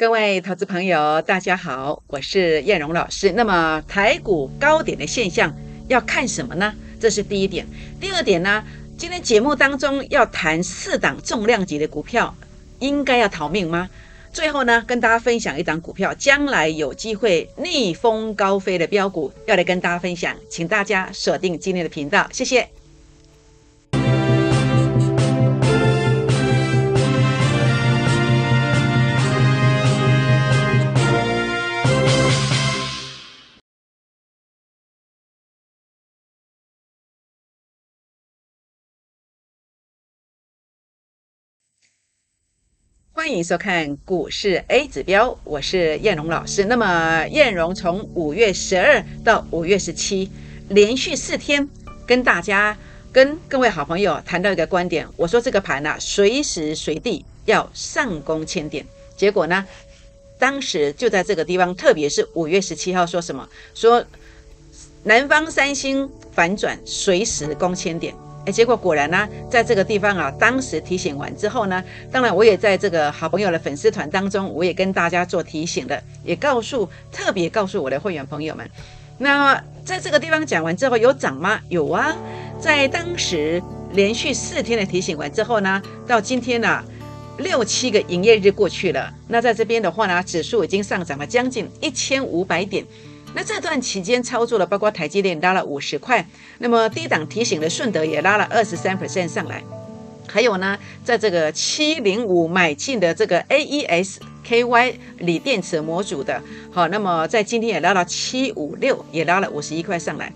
各位投资朋友，大家好，我是燕荣老师。那么台股高点的现象要看什么呢？这是第一点。第二点呢，今天节目当中要谈四档重量级的股票，应该要逃命吗？最后呢，跟大家分享一档股票，将来有机会逆风高飞的标股，要来跟大家分享，请大家锁定今天的频道，谢谢。欢迎收看股市 A 指标，我是燕荣老师。那么燕荣从五月十二到五月十七，连续四天跟大家、跟各位好朋友谈到一个观点，我说这个盘呢，随时随地要上攻千点。结果呢，当时就在这个地方，特别是五月十七号，说什么？说南方三星反转，随时攻千点。哎，结果果然呢，在这个地方啊，当时提醒完之后呢，当然我也在这个好朋友的粉丝团当中，我也跟大家做提醒的，也告诉特别告诉我的会员朋友们。那在这个地方讲完之后，有涨吗？有啊，在当时连续四天的提醒完之后呢，到今天呢，六七个营业日过去了，那在这边的话呢，指数已经上涨了将近一千五百点。那这段期间操作了，包括台积电拉了五十块，那么低档提醒的顺德也拉了二十三 percent 上来，还有呢，在这个七零五买进的这个 A E S K Y 锂电池模组的，好，那么在今天也拉到七五六，也拉了五十一块上来。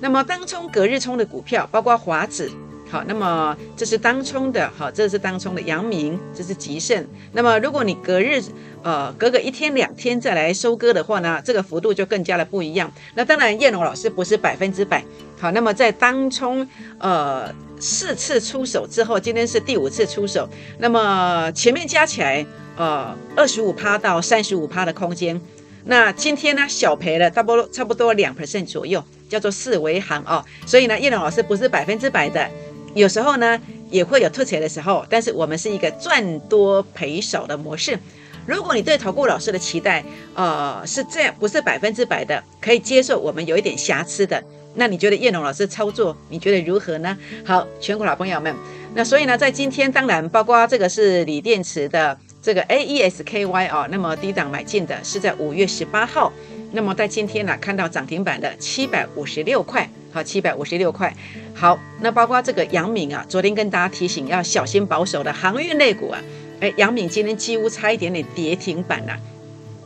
那么当冲隔日冲的股票，包括华子。好，那么这是当冲的，好，这是当冲的阳明，这是吉盛。那么如果你隔日，呃，隔个一天两天再来收割的话呢，这个幅度就更加的不一样。那当然，叶龙老师不是百分之百。好，那么在当冲，呃，四次出手之后，今天是第五次出手，那么前面加起来，呃，二十五趴到三十五趴的空间。那今天呢，小赔了，差不多差不多两 percent 左右，叫做四维行哦。所以呢，叶龙老师不是百分之百的。有时候呢，也会有吐钱的时候，但是我们是一个赚多赔少的模式。如果你对投顾老师的期待，呃，是这样，不是百分之百的，可以接受我们有一点瑕疵的，那你觉得叶龙老师操作，你觉得如何呢？好，全国老朋友们，那所以呢，在今天，当然包括这个是锂电池的这个 A E S K Y 啊，那么低档买进的是在五月十八号，那么在今天呢，看到涨停板的七百五十六块。好，七百五十六块。好，那包括这个杨敏啊，昨天跟大家提醒要小心保守的航运类股啊。哎，杨敏今天几乎差一点点跌停板了。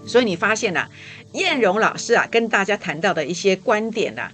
所以你发现呐，燕荣老师啊跟大家谈到的一些观点呐，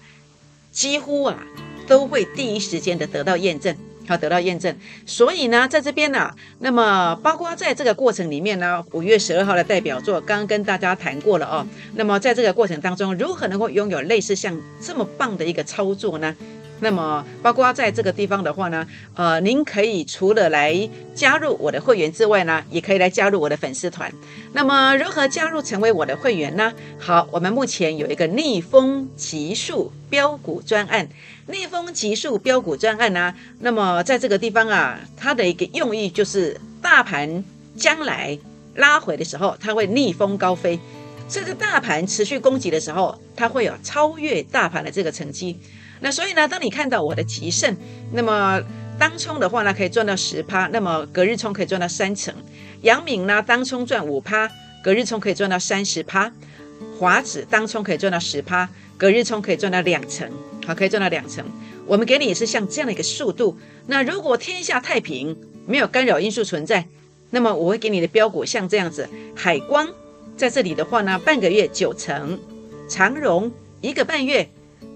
几乎啊都会第一时间的得到验证。好，得到验证。所以呢，在这边呢，那么包括在这个过程里面呢，五月十二号的代表作刚刚跟大家谈过了哦。那么在这个过程当中，如何能够拥有类似像这么棒的一个操作呢？那么，包括在这个地方的话呢，呃，您可以除了来加入我的会员之外呢，也可以来加入我的粉丝团。那么，如何加入成为我的会员呢？好，我们目前有一个逆风极速标股专案，逆风极速标股专案呢，那么在这个地方啊，它的一个用意就是大盘将来拉回的时候，它会逆风高飞；这个大盘持续攻击的时候，它会有超越大盘的这个成绩。那所以呢，当你看到我的吉盛，那么当冲的话呢，可以赚到十趴，那么隔日冲可以赚到三成。阳明呢，当冲赚五趴，隔日冲可以赚到三十趴。华子当冲可以赚到十趴，隔日冲可以赚到两成，好，可以赚到两成。我们给你也是像这样的一个速度。那如果天下太平，没有干扰因素存在，那么我会给你的标股像这样子，海光在这里的话呢，半个月九成，长荣一个半月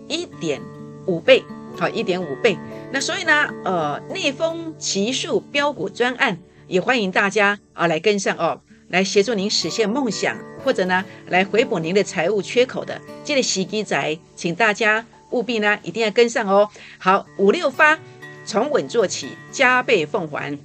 一点。五倍，好，一点五倍。那所以呢，呃，逆风奇数标股专案也欢迎大家啊来跟上哦，来协助您实现梦想，或者呢来回补您的财务缺口的这个洗机仔，请大家务必呢一定要跟上哦。好，五六发从稳做起，加倍奉还。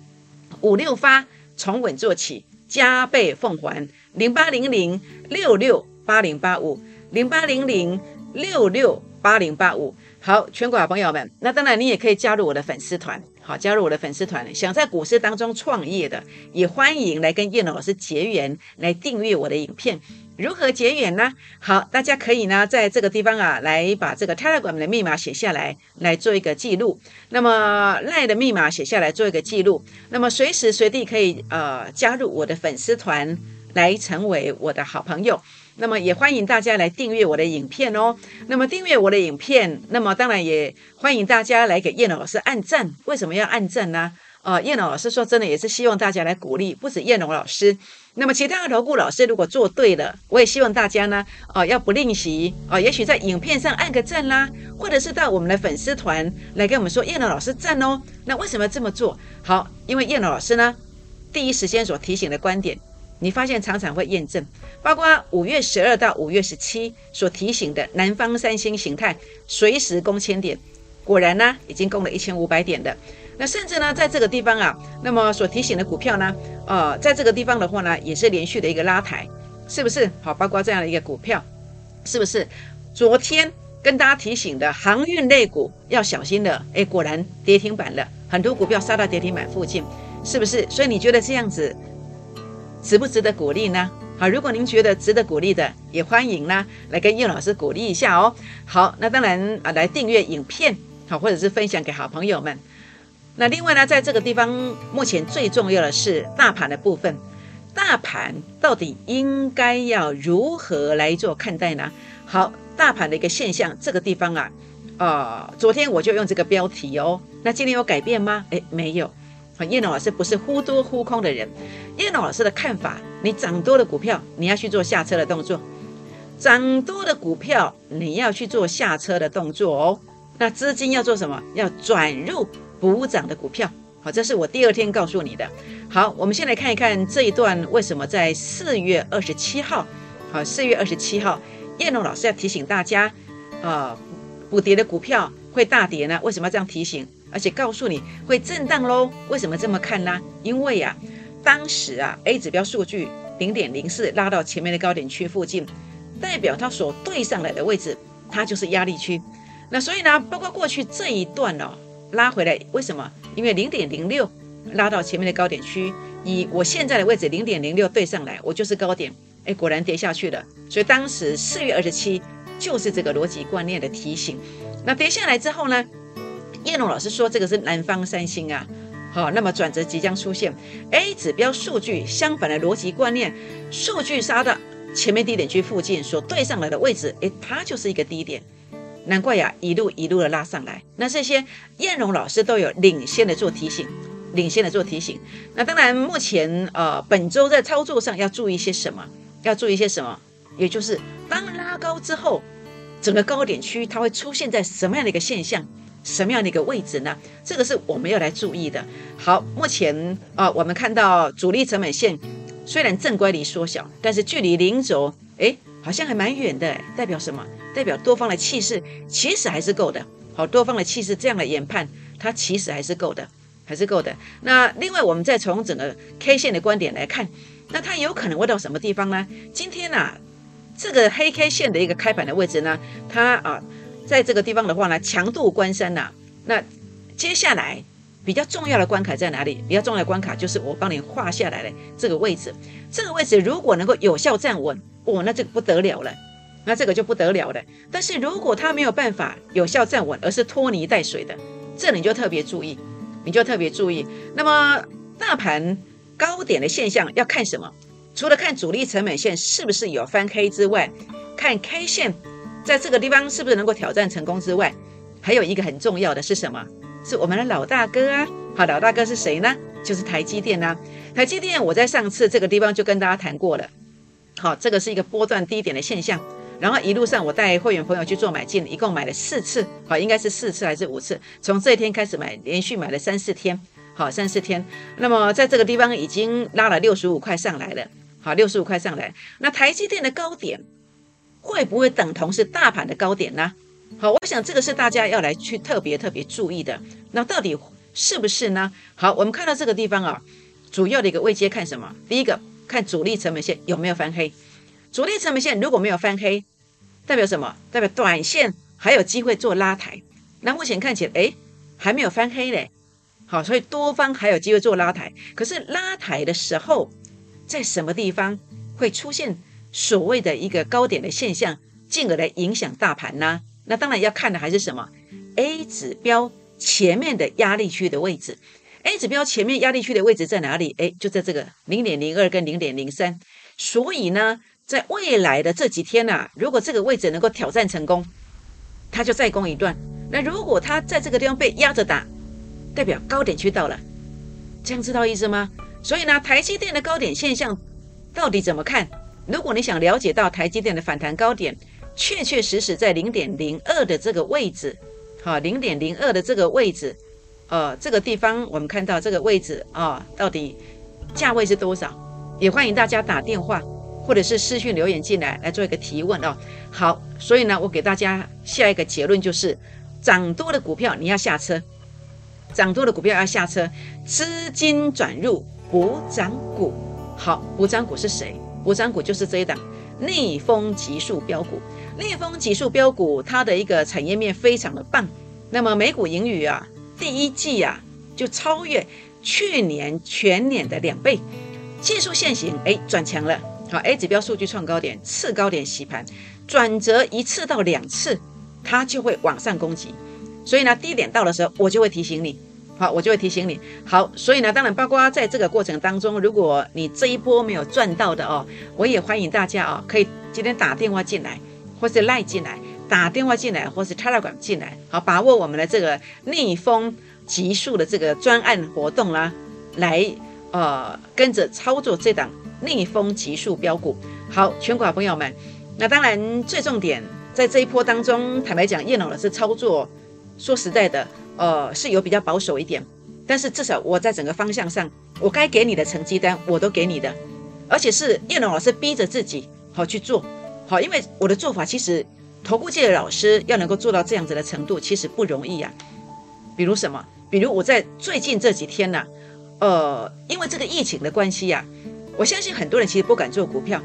五六发从稳做起，加倍奉还。零八零零六六八零八五，零八零零六六八零八五。好，全国好朋友们，那当然你也可以加入我的粉丝团。好，加入我的粉丝团。想在股市当中创业的，也欢迎来跟叶老师结缘，来订阅我的影片。如何结缘呢？好，大家可以呢在这个地方啊，来把这个 Telegram 的密码写下来，来做一个记录。那么赖的密码写下来做一个记录。那么随时随地可以呃加入我的粉丝团，来成为我的好朋友。那么也欢迎大家来订阅我的影片哦。那么订阅我的影片，那么当然也欢迎大家来给燕老师按赞。为什么要按赞呢？啊，叶老师说真的也是希望大家来鼓励，不止燕龙老师。那么其他的投顾老师如果做对了，我也希望大家呢，啊，要不吝惜啊，也许在影片上按个赞啦，或者是到我们的粉丝团来跟我们说燕龙老师赞哦。那为什么要这么做？好，因为燕龙老师呢，第一时间所提醒的观点。你发现常常会验证，包括五月十二到五月十七所提醒的南方三星形态随时攻千点，果然呢已经攻了一千五百点的。那甚至呢在这个地方啊，那么所提醒的股票呢，呃，在这个地方的话呢，也是连续的一个拉抬，是不是？好，包括这样的一个股票，是不是？昨天跟大家提醒的航运类股要小心的，哎，果然跌停板了，很多股票杀到跌停板附近，是不是？所以你觉得这样子？值不值得鼓励呢？好，如果您觉得值得鼓励的，也欢迎呢来跟叶老师鼓励一下哦。好，那当然啊，来订阅影片，好，或者是分享给好朋友们。那另外呢，在这个地方，目前最重要的是大盘的部分。大盘到底应该要如何来做看待呢？好，大盘的一个现象，这个地方啊，啊，昨天我就用这个标题哦。那今天有改变吗？诶，没有。叶龙老师不是忽多忽空的人。叶龙老师的看法：你涨多的股票，你要去做下车的动作；涨多的股票，你要去做下车的动作哦。那资金要做什么？要转入补涨的股票。好，这是我第二天告诉你的。好，我们先来看一看这一段为什么在四月二十七号。好，四月二十七号，叶龙老师要提醒大家：啊，补跌的股票会大跌呢？为什么要这样提醒？而且告诉你会震荡喽？为什么这么看呢？因为呀，当时啊 A 指标数据零点零四拉到前面的高点区附近，代表它所对上来的位置，它就是压力区。那所以呢，包括过去这一段哦，拉回来，为什么？因为零点零六拉到前面的高点区，以我现在的位置零点零六对上来，我就是高点。哎，果然跌下去了。所以当时四月二十七就是这个逻辑观念的提醒。那跌下来之后呢？叶龙老师说：“这个是南方三星啊，好，那么转折即将出现。A 指标数据相反的逻辑观念，数据杀到前面低点区附近所对上来的位置，诶，它就是一个低点。难怪呀，一路一路的拉上来。那这些燕龙老师都有领先的做提醒，领先的做提醒。那当然，目前呃，本周在操作上要注意些什么？要注意些什么？也就是当拉高之后，整个高点区它会出现在什么样的一个现象？”什么样的一个位置呢？这个是我们要来注意的。好，目前啊，我们看到主力成本线虽然正乖离缩小，但是距离零轴哎，好像还蛮远的。代表什么？代表多方的气势其实还是够的。好，多方的气势这样的研判，它其实还是够的，还是够的。那另外，我们再从整个 K 线的观点来看，那它有可能会到什么地方呢？今天呢，这个黑 K 线的一个开盘的位置呢，它啊。在这个地方的话呢，强度关山呐。那接下来比较重要的关卡在哪里？比较重要的关卡就是我帮你画下来的这个位置。这个位置如果能够有效站稳，哦，那这个不得了了。那这个就不得了了。但是如果它没有办法有效站稳，而是拖泥带水的，这你就特别注意，你就特别注意。那么大盘高点的现象要看什么？除了看主力成本线是不是有翻黑之外，看 K 线。在这个地方是不是能够挑战成功之外，还有一个很重要的是什么？是我们的老大哥啊！好，老大哥是谁呢？就是台积电呐。台积电，我在上次这个地方就跟大家谈过了。好，这个是一个波段低点的现象。然后一路上我带会员朋友去做买进，一共买了四次。好，应该是四次还是五次？从这一天开始买，连续买了三四天。好，三四天。那么在这个地方已经拉了六十五块上来了。好，六十五块上来。那台积电的高点。会不会等同是大盘的高点呢？好，我想这个是大家要来去特别特别注意的。那到底是不是呢？好，我们看到这个地方啊，主要的一个位阶看什么？第一个看主力成本线有没有翻黑。主力成本线如果没有翻黑，代表什么？代表短线还有机会做拉抬。那目前看起来，哎，还没有翻黑嘞。好，所以多方还有机会做拉抬。可是拉抬的时候，在什么地方会出现所谓的一个高点的现象，进而来影响大盘呢？那当然要看的还是什么？A 指标前面的压力区的位置。A 指标前面压力区的位置在哪里？哎，就在这个零点零二跟零点零三。所以呢，在未来的这几天呢，如果这个位置能够挑战成功，它就再攻一段。那如果它在这个地方被压着打，代表高点区到了，这样知道意思吗？所以呢，台积电的高点现象到底怎么看？如果你想了解到台积电的反弹高点，确确实实在零点零二的这个位置，好，零点零二的这个位置，呃，这个地方我们看到这个位置啊，到底价位是多少？也欢迎大家打电话或者是私讯留言进来，来做一个提问哦。好，所以呢，我给大家下一个结论就是。涨多的股票你要下车，涨多的股票要下车，资金转入补涨股。好，补涨股是谁？补涨股就是这一档逆风急速标股。逆风急速标股，它的一个产业面非常的棒。那么每股盈余啊，第一季啊就超越去年全年的两倍。技术线型哎转强了，好 A 指标数据创高点，次高点洗盘，转折一次到两次。它就会往上攻击，所以呢，低点到的时候，我就会提醒你，好，我就会提醒你，好，所以呢，当然，包括在这个过程当中，如果你这一波没有赚到的哦，我也欢迎大家哦，可以今天打电话进来，或是赖进来，打电话进来，或是 Telegram 进来，好，把握我们的这个逆风急速的这个专案活动啦，来呃跟着操作这档逆风急速标股，好，全国朋友们，那当然最重点。在这一波当中，坦白讲，叶老师操作，说实在的，呃，是有比较保守一点。但是至少我在整个方向上，我该给你的成绩单我都给你的，而且是叶龙老师逼着自己好去做，好，因为我的做法其实，投顾界的老师要能够做到这样子的程度，其实不容易呀。比如什么？比如我在最近这几天呢，呃，因为这个疫情的关系呀，我相信很多人其实不敢做股票。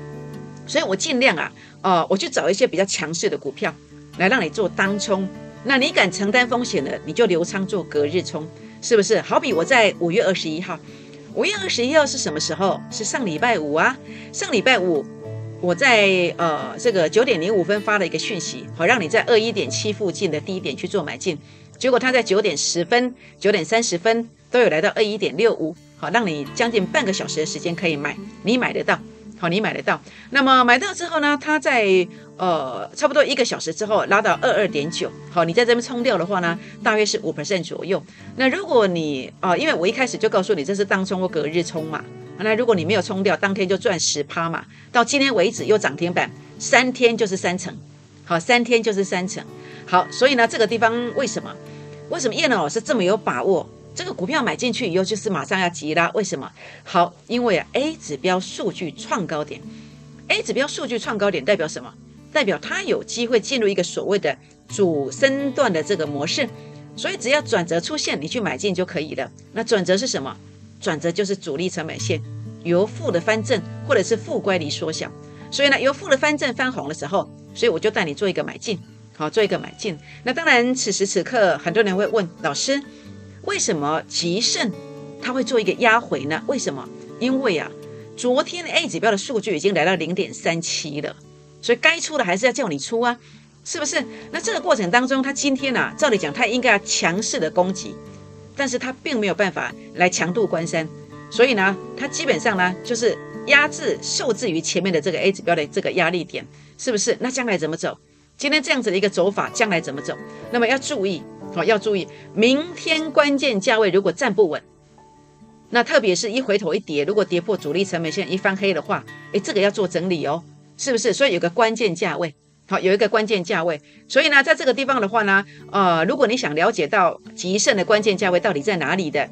所以我尽量啊，呃，我去找一些比较强势的股票来让你做当冲。那你敢承担风险的，你就留仓做隔日冲，是不是？好比我在五月二十一号，五月二十一号是什么时候？是上礼拜五啊。上礼拜五，我在呃这个九点零五分发了一个讯息，好让你在二一点七附近的低点去做买进。结果他在九点十分、九点三十分都有来到二一点六五，好让你将近半个小时的时间可以买，你买得到。好，你买得到。那么买到之后呢？它在呃差不多一个小时之后拉到二二点九。好，你在这边冲掉的话呢，大约是五 percent 左右。那如果你啊，因为我一开始就告诉你这是当冲或隔日冲嘛。那如果你没有冲掉，当天就赚十趴嘛。到今天为止又涨停板，三天就是三成。好，三天就是三成。好，所以呢，这个地方为什么？为什么叶老师这么有把握？这个股票买进去以后，就是马上要急拉，为什么？好，因为啊，A 指标数据创高点，A 指标数据创高点代表什么？代表它有机会进入一个所谓的主升段的这个模式，所以只要转折出现，你去买进就可以了。那转折是什么？转折就是主力成本线由负的翻正，或者是负乖离缩小。所以呢，由负的翻正翻红的时候，所以我就带你做一个买进，好，做一个买进。那当然，此时此刻很多人会问老师。为什么吉盛它会做一个压回呢？为什么？因为啊，昨天 A 指标的数据已经来到零点三七了，所以该出的还是要叫你出啊，是不是？那这个过程当中，它今天呢，照理讲它应该要强势的攻击，但是它并没有办法来强度关山，所以呢，它基本上呢就是压制受制于前面的这个 A 指标的这个压力点，是不是？那将来怎么走？今天这样子的一个走法，将来怎么走？那么要注意。好，要注意，明天关键价位如果站不稳，那特别是一回头一跌，如果跌破主力成本线一翻黑的话，诶，这个要做整理哦，是不是？所以有个关键价位，好，有一个关键价位。所以呢，在这个地方的话呢，呃，如果你想了解到极盛的关键价位到底在哪里的，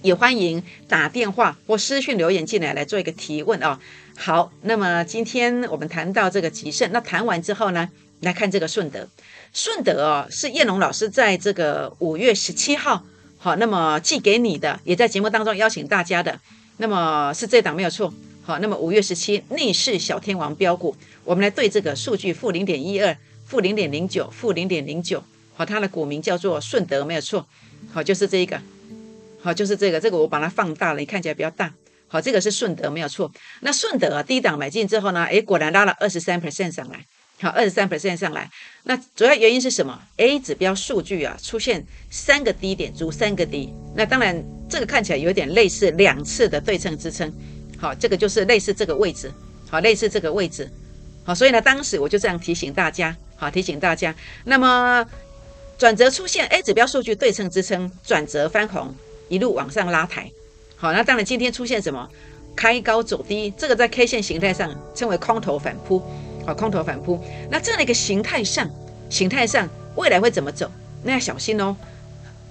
也欢迎打电话或私讯留言进来来做一个提问啊。好，那么今天我们谈到这个极盛，那谈完之后呢，来看这个顺德。顺德哦，是燕龙老师在这个五月十七号，好，那么寄给你的，也在节目当中邀请大家的，那么是这档没有错，好，那么五月十七逆势小天王标股，我们来对这个数据，负零点一二，负零点零九，负零点零九，好，它的股名叫做顺德，没有错，好，就是这一个，好，就是这个，这个我把它放大了，你看起来比较大。好，这个是顺德没有错。那顺德啊，低档买进之后呢，诶，果然拉了二十三 percent 上来。好，二十三 percent 上来。那主要原因是什么？A 指标数据啊，出现三个低点，足三个低。那当然，这个看起来有点类似两次的对称支撑。好，这个就是类似这个位置。好，类似这个位置。好，所以呢，当时我就这样提醒大家。好，提醒大家。那么转折出现，A 指标数据对称支撑，转折翻红，一路往上拉抬。好，那当然今天出现什么开高走低，这个在 K 线形态上称为空头反扑。好，空头反扑。那这样的一个形态上，形态上未来会怎么走？那要小心哦。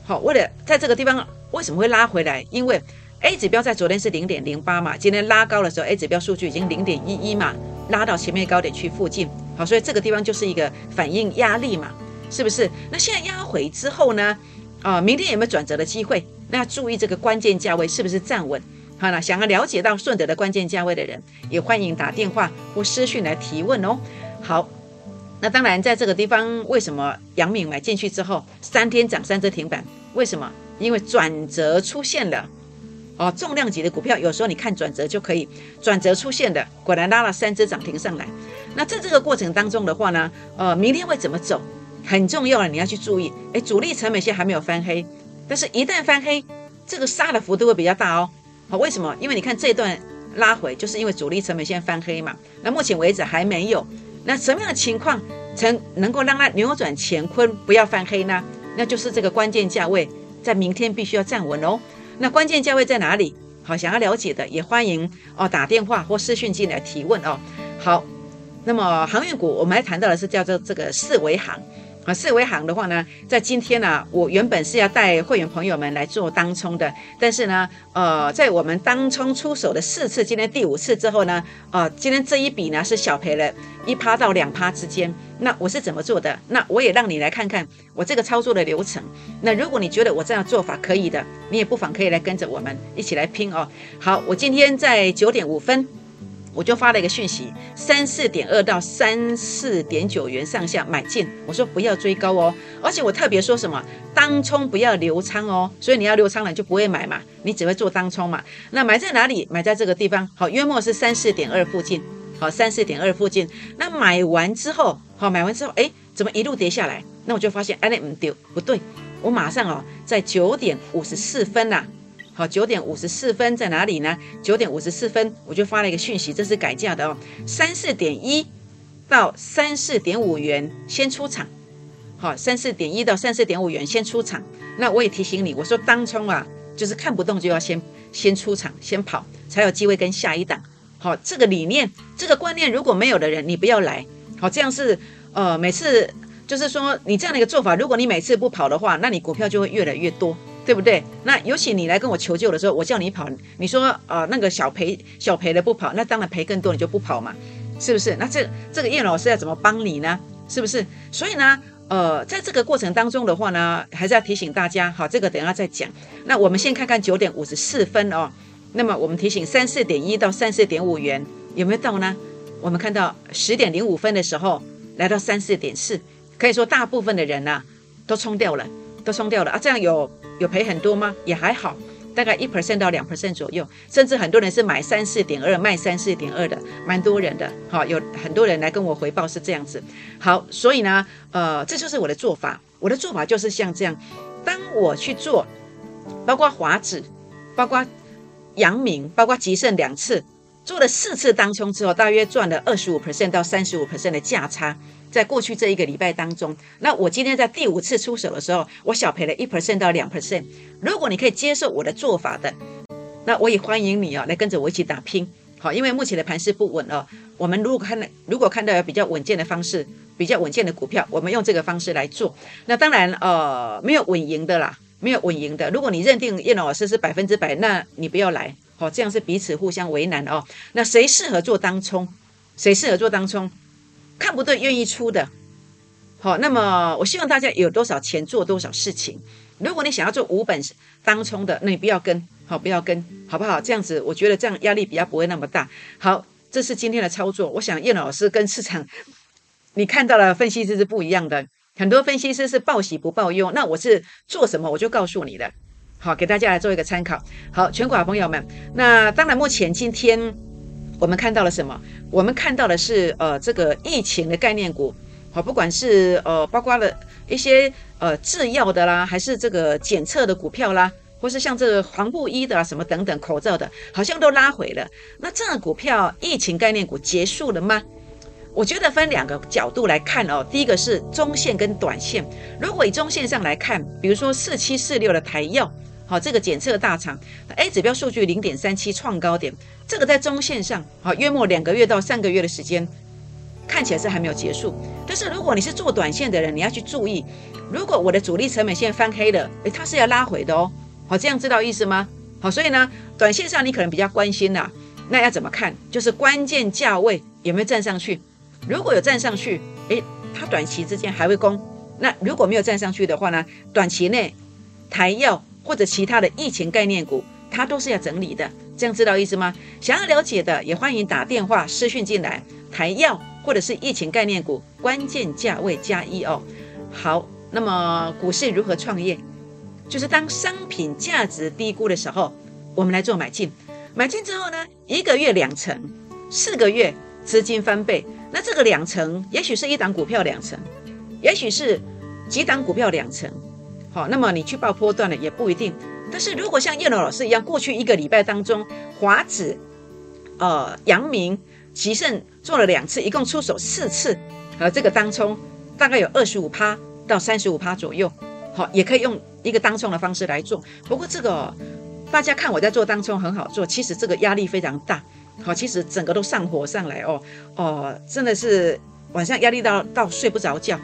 好，为了在这个地方为什么会拉回来？因为 A 指标在昨天是零点零八嘛，今天拉高的时候，A 指标数据已经零点一一嘛，拉到前面高点区附近。好，所以这个地方就是一个反应压力嘛，是不是？那现在压回之后呢？啊，明天有没有转折的机会？那要注意这个关键价位是不是站稳？好了，想要了解到顺德的关键价位的人，也欢迎打电话或私讯来提问哦。好，那当然在这个地方，为什么杨敏买进去之后三天涨三只停板？为什么？因为转折出现了哦，重量级的股票有时候你看转折就可以，转折出现的，果然拉了三只涨停上来。那在这个过程当中的话呢，呃，明天会怎么走？很重要的你要去注意。哎，主力成本线还没有翻黑。但是，一旦翻黑，这个杀的幅度会比较大哦。好，为什么？因为你看这段拉回，就是因为主力成本线翻黑嘛。那目前为止还没有。那什么样的情况才能够让它扭转乾坤，不要翻黑呢？那就是这个关键价位在明天必须要站稳哦。那关键价位在哪里？好，想要了解的也欢迎哦打电话或私讯进来提问哦。好，那么航运股我们还谈到的是叫做这个四维行。啊，四维行的话呢，在今天呢，我原本是要带会员朋友们来做当冲的，但是呢，呃，在我们当冲出手的四次，今天第五次之后呢，呃，今天这一笔呢是小赔了一趴到两趴之间。那我是怎么做的？那我也让你来看看我这个操作的流程。那如果你觉得我这样做法可以的，你也不妨可以来跟着我们一起来拼哦。好，我今天在九点五分。我就发了一个讯息，三四点二到三四点九元上下买进，我说不要追高哦，而且我特别说什么，当冲不要留仓哦，所以你要留仓了就不会买嘛，你只会做当冲嘛。那买在哪里？买在这个地方，好，约莫是三四点二附近，好，三四点二附近。那买完之后，好，买完之后，哎，怎么一路跌下来？那我就发现，哎，那唔丢，不对，我马上哦，在九点五十四分呐。好，九点五十四分在哪里呢？九点五十四分，我就发了一个讯息，这是改价的哦，三四点一到三四点五元先出场。好，三四点一到三四点五元先出场。那我也提醒你，我说当冲啊，就是看不动就要先先出场，先跑，才有机会跟下一档。好，这个理念，这个观念如果没有的人，你不要来。好，这样是呃，每次就是说你这样的一个做法，如果你每次不跑的话，那你股票就会越来越多。对不对？那尤其你来跟我求救的时候，我叫你跑，你说呃那个小赔小赔的不跑，那当然赔更多，你就不跑嘛，是不是？那这这个叶老师要怎么帮你呢？是不是？所以呢，呃，在这个过程当中的话呢，还是要提醒大家，好，这个等下再讲。那我们先看看九点五十四分哦。那么我们提醒三四点一到三四点五元有没有到呢？我们看到十点零五分的时候来到三四点四，可以说大部分的人呢都冲掉了。都冲掉了啊！这样有有赔很多吗？也还好，大概一 percent 到两 percent 左右，甚至很多人是买三四点二卖三四点二的，蛮多人的。好，有很多人来跟我回报是这样子。好，所以呢，呃，这就是我的做法。我的做法就是像这样，当我去做，包括华子，包括阳明，包括吉盛两次，做了四次当冲之后，大约赚了二十五 percent 到三十五 percent 的价差。在过去这一个礼拜当中，那我今天在第五次出手的时候，我小赔了一 percent 到两 percent。如果你可以接受我的做法的，那我也欢迎你啊，来跟着我一起打拼。好，因为目前的盘势不稳哦，我们如果看到如果看到有比较稳健的方式，比较稳健的股票，我们用这个方式来做。那当然呃，没有稳赢的啦，没有稳赢的。如果你认定叶老师是百分之百，那你不要来。好，这样是彼此互相为难哦。那谁适合做当冲？谁适合做当冲？看不对，愿意出的，好，那么我希望大家有多少钱做多少事情。如果你想要做五本当冲的，那你不要跟，好，不要跟，好不好？这样子，我觉得这样压力比较不会那么大。好，这是今天的操作。我想叶老师跟市场，你看到了分析师是不一样的，很多分析师是报喜不报忧，那我是做什么我就告诉你的。好，给大家来做一个参考。好，全国好朋友们，那当然目前今天我们看到了什么？我们看到的是呃这个疫情的概念股，好，不管是呃包括了一些呃制药的啦，还是这个检测的股票啦，或是像这个防护衣的啊什么等等口罩的，好像都拉回了。那这个股票疫情概念股结束了吗？我觉得分两个角度来看哦，第一个是中线跟短线。如果以中线上来看，比如说四七四六的台药，好，这个检测大厂 A 指标数据零点三七创高点，这个在中线上，好，约莫两个月到三个月的时间，看起来是还没有结束。但是如果你是做短线的人，你要去注意，如果我的主力成本线翻黑了，诶，它是要拉回的哦。好，这样知道意思吗？好，所以呢，短线上你可能比较关心呐，那要怎么看？就是关键价位有没有站上去？如果有站上去，诶，它短期之间还会攻。那如果没有站上去的话呢？短期内台药或者其他的疫情概念股，它都是要整理的。这样知道意思吗？想要了解的也欢迎打电话私讯进来。台药或者是疫情概念股，关键价位加一哦。好，那么股市如何创业？就是当商品价值低估的时候，我们来做买进。买进之后呢，一个月两成，四个月资金翻倍。那这个两成，也许是一档股票两成，也许是几档股票两成，好，那么你去报波段了也不一定。但是如果像叶龙老师一样，过去一个礼拜当中，华指、呃、阳明、吉盛做了两次，一共出手四次，呃，这个当冲大概有二十五趴到三十五趴左右，好，也可以用一个当冲的方式来做。不过这个大家看我在做当冲很好做，其实这个压力非常大。好，其实整个都上火上来哦哦，真的是晚上压力到到睡不着觉。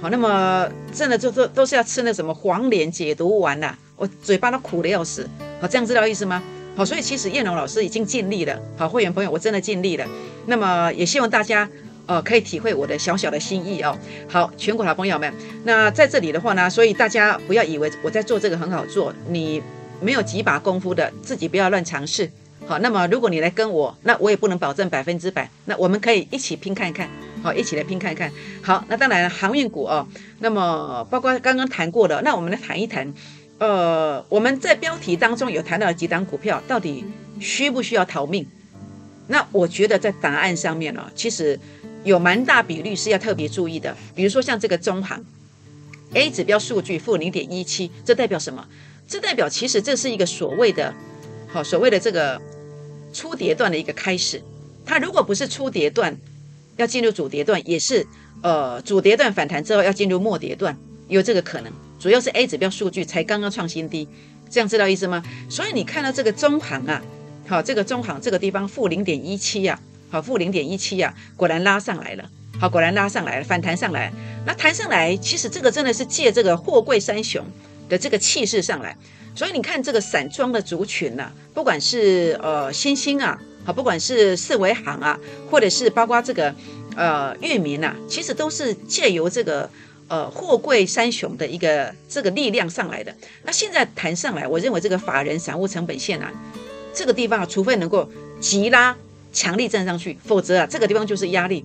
好，那么真的就都都是要吃那什么黄连解毒丸呐，我嘴巴都苦的要死。好，这样知道意思吗？好，所以其实燕龙老师已经尽力了。好，会员朋友，我真的尽力了。那么也希望大家呃可以体会我的小小的心意哦。好，全国好朋友们，那在这里的话呢，所以大家不要以为我在做这个很好做，你没有几把功夫的，自己不要乱尝试。好，那么如果你来跟我，那我也不能保证百分之百。那我们可以一起拼看看，好，一起来拼看看。好，那当然航运股哦，那么包括刚刚谈过的，那我们来谈一谈。呃，我们在标题当中有谈到几档股票，到底需不需要逃命？那我觉得在答案上面呢，其实有蛮大比率是要特别注意的。比如说像这个中航 A 指标数据负零点一七，这代表什么？这代表其实这是一个所谓的。好，所谓的这个初跌段的一个开始，它如果不是初跌段，要进入主跌段，也是呃主跌段反弹之后要进入末跌段，有这个可能。主要是 A 指标数据才刚刚创新低，这样知道意思吗？所以你看到这个中行啊，好，这个中行这个地方负零点一七呀，好，负零点一七呀，果然拉上来了，好，果然拉上来了，反弹上来，那弹上来，其实这个真的是借这个货柜三雄的这个气势上来。所以你看这个散装的族群呐，不管是呃新兴啊，好，不管是四维行啊，或者是包括这个呃域名呐，其实都是借由这个呃货柜三雄的一个这个力量上来的。那现在谈上来，我认为这个法人散户成本线啊，这个地方啊，除非能够急拉强力站上去，否则啊，这个地方就是压力。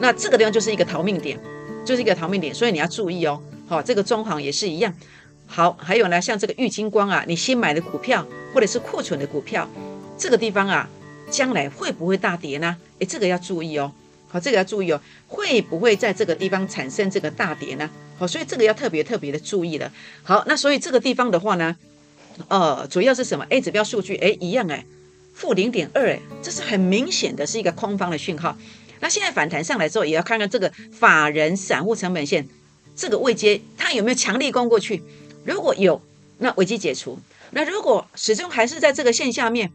那这个地方就是一个逃命点，就是一个逃命点，所以你要注意哦。好，这个中行也是一样。好，还有呢，像这个玉金光啊，你新买的股票或者是库存的股票，这个地方啊，将来会不会大跌呢？诶，这个要注意哦。好，这个要注意哦，会不会在这个地方产生这个大跌呢？好，所以这个要特别特别的注意了。好，那所以这个地方的话呢，呃，主要是什么？A 指标数据，诶，一样诶，负零点二，诶，这是很明显的是一个空方的讯号。那现在反弹上来之后，也要看看这个法人散户成本线这个位阶，它有没有强力攻过去？如果有，那危机解除；那如果始终还是在这个线下面，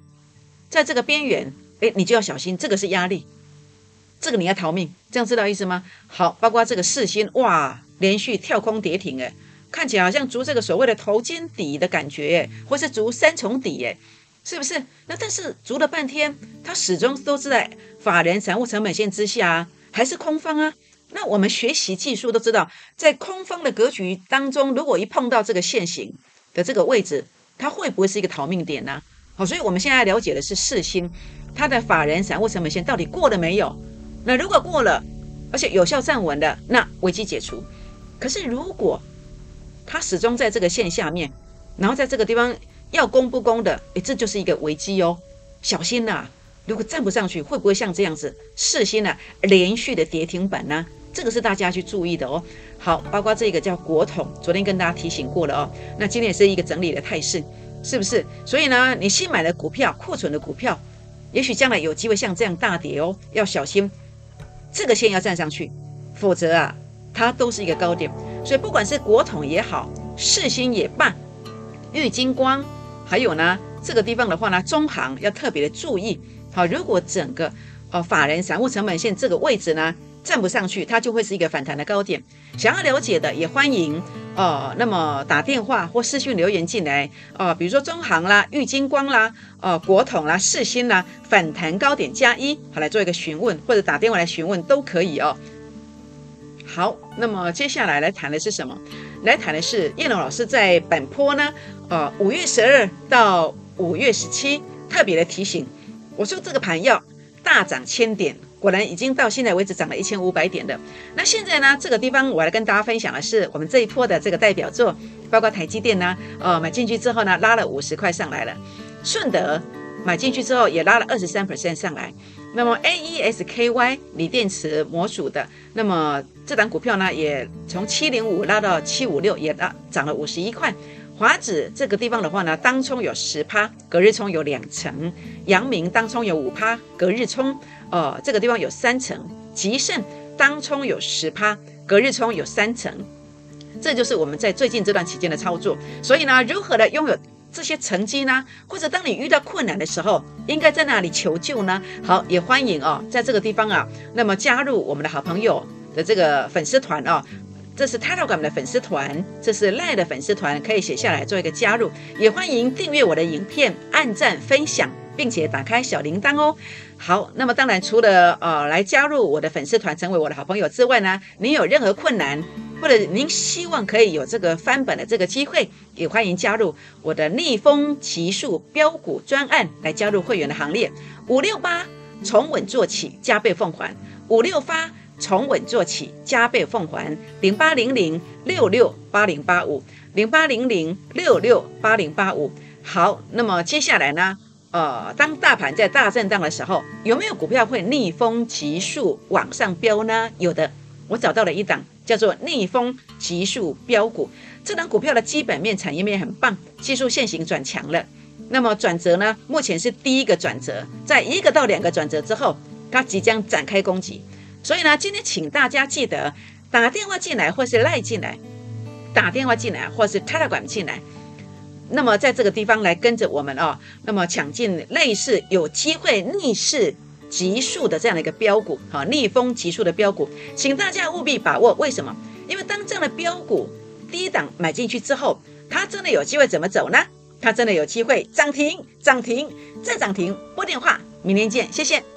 在这个边缘，哎，你就要小心，这个是压力，这个你要逃命，这样知道意思吗？好，包括这个四星，哇，连续跳空跌停，哎，看起来好像逐这个所谓的头肩底的感觉，哎，或是逐三重底，哎，是不是？那但是逐了半天，它始终都是在法人财务成本线之下，还是空方啊？那我们学习技术都知道，在空方的格局当中，如果一碰到这个线型的这个位置，它会不会是一个逃命点呢？好，所以我们现在了解的是四星，它的法人散户成本线到底过了没有？那如果过了，而且有效站稳的，那危机解除。可是如果它始终在这个线下面，然后在这个地方要攻不攻的，诶，这就是一个危机哦，小心呐！如果站不上去，会不会像这样子四星呢连续的跌停板呢？这个是大家去注意的哦。好，包括这个叫国统，昨天跟大家提醒过了哦。那今天也是一个整理的态势，是不是？所以呢，你新买的股票、库存的股票，也许将来有机会像这样大跌哦，要小心。这个线要站上去，否则啊，它都是一个高点。所以不管是国统也好，世新也罢，玉金光，还有呢这个地方的话呢，中行要特别的注意。好，如果整个呃法人散户成本线这个位置呢站不上去，它就会是一个反弹的高点。想要了解的也欢迎呃，那么打电话或私讯留言进来呃，比如说中行啦、玉金光啦、呃国统啦、世新啦，反弹高点加一，好来做一个询问，或者打电话来询问都可以哦。好，那么接下来来谈的是什么？来谈的是叶龙老师在本坡呢，呃五月十二到五月十七特别的提醒。我说这个盘要大涨千点，果然已经到现在为止涨了一千五百点的。那现在呢，这个地方我来跟大家分享的是我们这一波的这个代表作，包括台积电呢，呃，买进去之后呢，拉了五十块上来了。顺德买进去之后也拉了二十三 percent 上来。那么 A E S K Y 锂电池模组的，那么这档股票呢，也从七零五拉到七五六，也拉涨了五十一块。华指这个地方的话呢，当冲有十趴，隔日冲有两成；阳明当冲有五趴，隔日冲，呃，这个地方有三层；吉盛当冲有十趴，隔日冲有三层。这就是我们在最近这段期间的操作。所以呢，如何的拥有这些成绩呢？或者当你遇到困难的时候，应该在哪里求救呢？好，也欢迎哦，在这个地方啊，那么加入我们的好朋友的这个粉丝团哦。这是 Telegram 的粉丝团，这是赖的粉丝团，可以写下来做一个加入，也欢迎订阅我的影片，按赞分享，并且打开小铃铛哦。好，那么当然除了呃来加入我的粉丝团，成为我的好朋友之外呢，您有任何困难，或者您希望可以有这个翻本的这个机会，也欢迎加入我的逆风奇数标股专案，来加入会员的行列。五六八从稳做起，加倍奉还。五六八。从稳做起，加倍奉还。零八零零六六八零八五，零八零零六六八零八五。好，那么接下来呢？呃，当大盘在大震荡的时候，有没有股票会逆风急速往上飙呢？有的，我找到了一档叫做逆风急速飙股。这档股票的基本面、产业面很棒，技术线型转强了。那么转折呢？目前是第一个转折，在一个到两个转折之后，它即将展开攻击。所以呢，今天请大家记得打电话进来，或是赖进来，打电话进来，或是 Telegram 进来。那么在这个地方来跟着我们哦，那么抢进类似有机会逆势急速的这样的一个标股，哈，逆风急速的标股，请大家务必把握。为什么？因为当这样的标股低档买进去之后，它真的有机会怎么走呢？它真的有机会涨停，涨停再涨停。拨电话，明天见，谢谢。